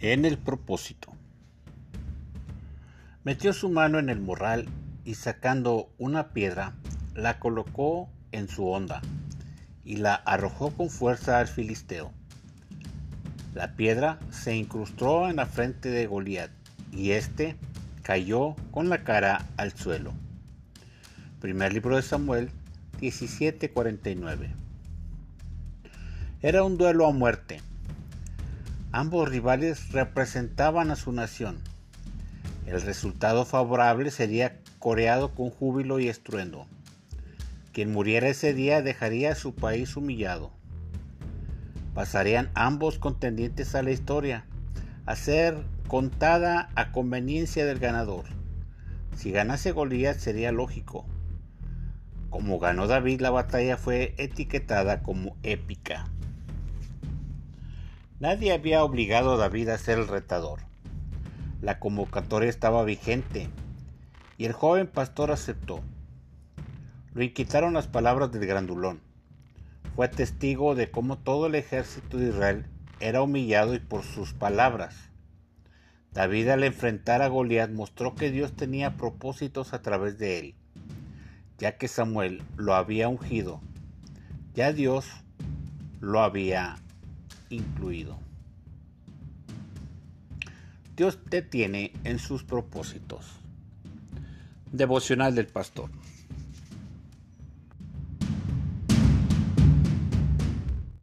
en el propósito. Metió su mano en el morral y sacando una piedra, la colocó en su onda y la arrojó con fuerza al filisteo. La piedra se incrustó en la frente de Goliat y éste cayó con la cara al suelo. Primer libro de Samuel 17:49. Era un duelo a muerte Ambos rivales representaban a su nación. El resultado favorable sería coreado con júbilo y estruendo. Quien muriera ese día dejaría a su país humillado. Pasarían ambos contendientes a la historia, a ser contada a conveniencia del ganador. Si ganase Goliat sería lógico. Como ganó David, la batalla fue etiquetada como épica. Nadie había obligado a David a ser el retador. La convocatoria estaba vigente y el joven pastor aceptó. Lo inquietaron las palabras del grandulón. Fue testigo de cómo todo el ejército de Israel era humillado y por sus palabras. David al enfrentar a Goliat mostró que Dios tenía propósitos a través de él, ya que Samuel lo había ungido. Ya Dios lo había incluido. Dios te tiene en sus propósitos. Devocional del Pastor.